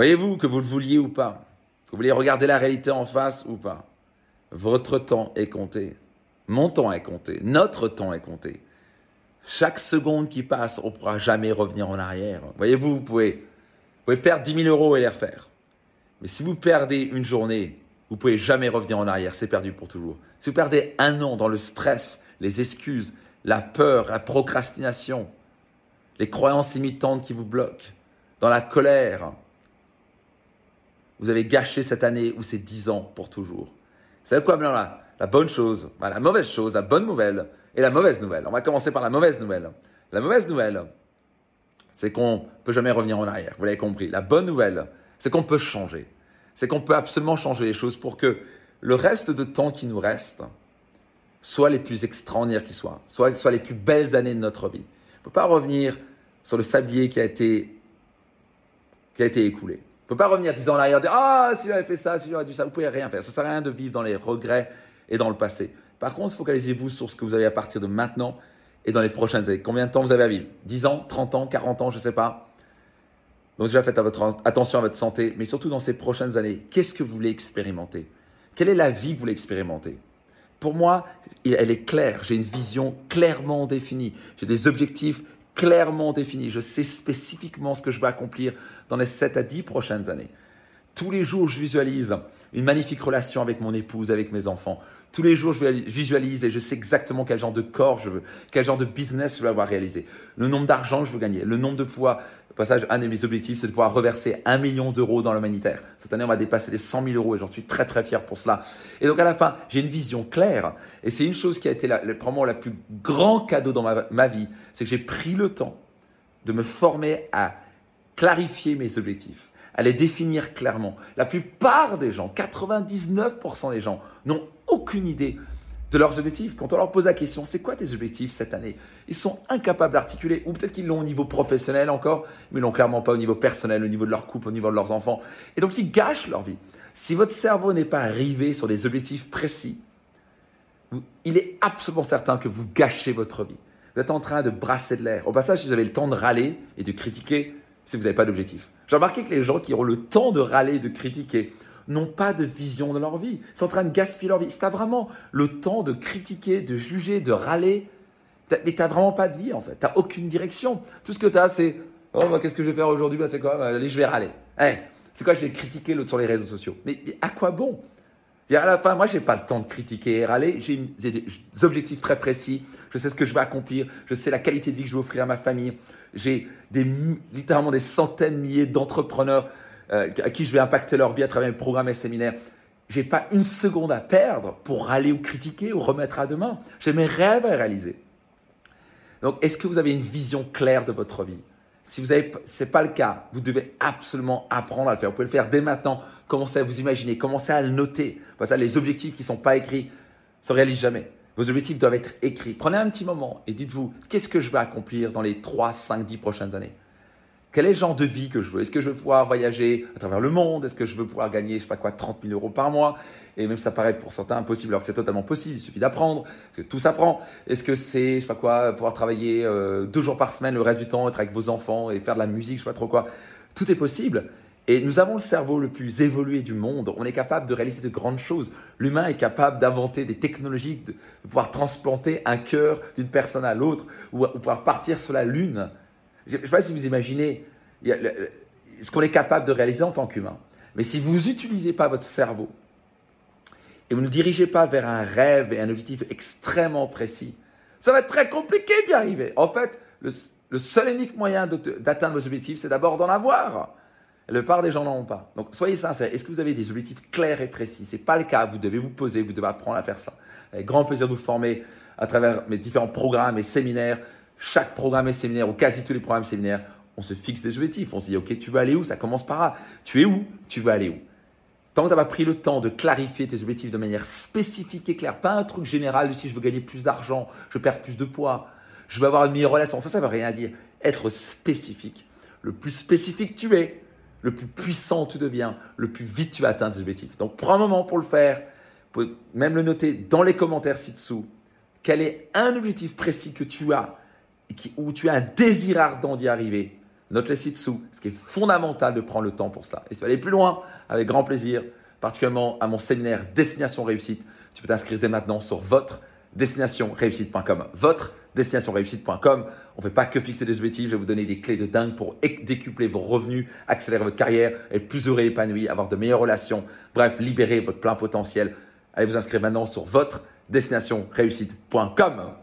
Voyez-vous que vous le vouliez ou pas, que vous voulez regarder la réalité en face ou pas, votre temps est compté. Mon temps est compté. Notre temps est compté. Chaque seconde qui passe, on ne pourra jamais revenir en arrière. Voyez-vous, vous pouvez, perdre 10 000 euros et les refaire. Mais si vous perdez une journée, vous pouvez jamais revenir en arrière. C'est perdu pour toujours. Si vous perdez un an dans le stress, les excuses, la peur, la procrastination, les croyances limitantes qui vous bloquent, dans la colère, vous avez gâché cette année ou ces 10 ans pour toujours. Vous savez quoi, là La bonne chose, la mauvaise chose, la bonne nouvelle et la mauvaise nouvelle. On va commencer par la mauvaise nouvelle. La mauvaise nouvelle, c'est qu'on ne peut jamais revenir en arrière. Vous l'avez compris. La bonne nouvelle, c'est qu'on peut changer. C'est qu'on peut absolument changer les choses pour que le reste de temps qui nous reste soit les plus extraordinaires qui soient, soit, soit les plus belles années de notre vie. On ne peut pas revenir sur le sablier qui a été, qui a été écoulé. Peut pas revenir dix ans en arrière dire Ah, si j'avais fait ça, si j'aurais dû ça, vous pouvez rien faire. Ça ne sert à rien de vivre dans les regrets et dans le passé. Par contre, focalisez-vous sur ce que vous avez à partir de maintenant et dans les prochaines années. Combien de temps vous avez à vivre? 10 ans, 30 ans, 40 ans, je ne sais pas. Donc déjà faites attention à votre santé, mais surtout dans ces prochaines années, qu'est-ce que vous voulez expérimenter? Quelle est la vie que vous voulez expérimenter? Pour moi, elle est claire, j'ai une vision clairement définie, j'ai des objectifs clairement définis, je sais spécifiquement ce que je veux accomplir dans les 7 à 10 prochaines années. Tous les jours, je visualise une magnifique relation avec mon épouse, avec mes enfants. Tous les jours, je visualise et je sais exactement quel genre de corps je veux, quel genre de business je veux avoir réalisé, le nombre d'argent que je veux gagner, le nombre de pouvoir. Au passage, un de mes objectifs, c'est de pouvoir reverser un million d'euros dans l'humanitaire. Cette année, on va dépasser les 100 000 euros et j'en suis très très fier pour cela. Et donc à la fin, j'ai une vision claire et c'est une chose qui a été probablement la plus grand cadeau dans ma vie, c'est que j'ai pris le temps de me former à clarifier mes objectifs à les définir clairement. La plupart des gens, 99% des gens, n'ont aucune idée de leurs objectifs. Quand on leur pose la question, c'est quoi tes objectifs cette année? Ils sont incapables d'articuler, ou peut-être qu'ils l'ont au niveau professionnel encore, mais ils l'ont clairement pas au niveau personnel, au niveau de leur couple, au niveau de leurs enfants. Et donc ils gâchent leur vie. Si votre cerveau n'est pas arrivé sur des objectifs précis, il est absolument certain que vous gâchez votre vie. Vous êtes en train de brasser de l'air. Au passage, si vous avez le temps de râler et de critiquer, si vous n'avez pas d'objectif. J'ai remarqué que les gens qui ont le temps de râler, de critiquer, n'ont pas de vision de leur vie. Sont en train de gaspiller leur vie. Si tu as vraiment le temps de critiquer, de juger, de râler, mais tu n'as vraiment pas de vie en fait. Tu n'as aucune direction. Tout ce que tu as, c'est Oh, qu'est-ce que je vais faire aujourd'hui? Bah, C'est quoi? Bah, Allez, je vais râler. Eh, c'est quoi? Je vais critiquer l'autre sur les réseaux sociaux. Mais, à quoi bon? À la fin, moi, je n'ai pas le temps de critiquer et râler. J'ai des objectifs très précis. Je sais ce que je vais accomplir. Je sais la qualité de vie que je vais offrir à ma famille. J'ai littéralement des centaines, milliers d'entrepreneurs euh, à qui je vais impacter leur vie à travers mes programmes et séminaires. J'ai pas une seconde à perdre pour râler ou critiquer ou remettre à demain. J'ai mes rêves à réaliser. Donc, est-ce que vous avez une vision claire de votre vie? Si ce n'est pas le cas, vous devez absolument apprendre à le faire. Vous pouvez le faire dès maintenant. Commencez à vous imaginer, commencez à le noter. Parce que les objectifs qui ne sont pas écrits ne se réalisent jamais. Vos objectifs doivent être écrits. Prenez un petit moment et dites-vous, qu'est-ce que je veux accomplir dans les 3, 5, 10 prochaines années? Quel est le genre de vie que je veux? Est-ce que je veux pouvoir voyager à travers le monde? Est-ce que je veux pouvoir gagner, je sais pas quoi, 30 000 euros par mois? Et même ça paraît pour certains impossible, alors que c'est totalement possible, il suffit d'apprendre, parce que tout s'apprend. Est-ce que c'est, je sais pas quoi, pouvoir travailler euh, deux jours par semaine le reste du temps, être avec vos enfants et faire de la musique, je sais pas trop quoi? Tout est possible. Et nous avons le cerveau le plus évolué du monde. On est capable de réaliser de grandes choses. L'humain est capable d'inventer des technologies, de, pouvoir transplanter un cœur d'une personne à l'autre, ou, pouvoir partir sur la Lune. Je ne sais pas si vous imaginez ce qu'on est capable de réaliser en tant qu'humain. Mais si vous n'utilisez pas votre cerveau et vous ne dirigez pas vers un rêve et un objectif extrêmement précis, ça va être très compliqué d'y arriver. En fait, le, seul et unique moyen d'atteindre vos objectifs, c'est d'abord d'en avoir. Le part des gens n'en ont pas. Donc soyez sincères. Est-ce que vous avez des objectifs clairs et précis? Ce n'est pas le cas. Vous devez vous poser, vous devez apprendre à faire ça. Avec grand plaisir de vous former à travers mes différents programmes et séminaires. Chaque programme et séminaire, ou quasi tous les programmes séminaires, on se fixe des objectifs. On se dit, OK, tu veux aller où? Ça commence par là. Tu es où? Tu veux aller où? Tant que tu n'as pas pris le temps de clarifier tes objectifs de manière spécifique et claire, pas un truc général si je veux gagner plus d'argent, je perds plus de poids, je veux avoir une meilleure relation, ça, ça ne veut rien dire. Être spécifique. Le plus spécifique tu es, le plus puissant tu deviens, le plus vite tu vas atteindre tes objectifs. Donc prends un moment pour le faire. Même le noter dans les commentaires ci-dessous. Quel est un objectif précis que tu as, où tu as un désir ardent d'y arriver note les ci-dessous, ce qui est fondamental de prendre le temps pour cela. Et si tu veux aller plus loin, avec grand plaisir, particulièrement à mon séminaire Destination Réussite, tu peux t'inscrire dès maintenant sur votre destinationreussite.com. Votre. On ne fait pas que fixer des objectifs. Je vais vous donner des clés de dingue pour décupler vos revenus, accélérer votre carrière, être plus heureux et épanoui, avoir de meilleures relations. Bref, libérer votre plein potentiel. Allez vous inscrire maintenant sur votre destinationreussite.com.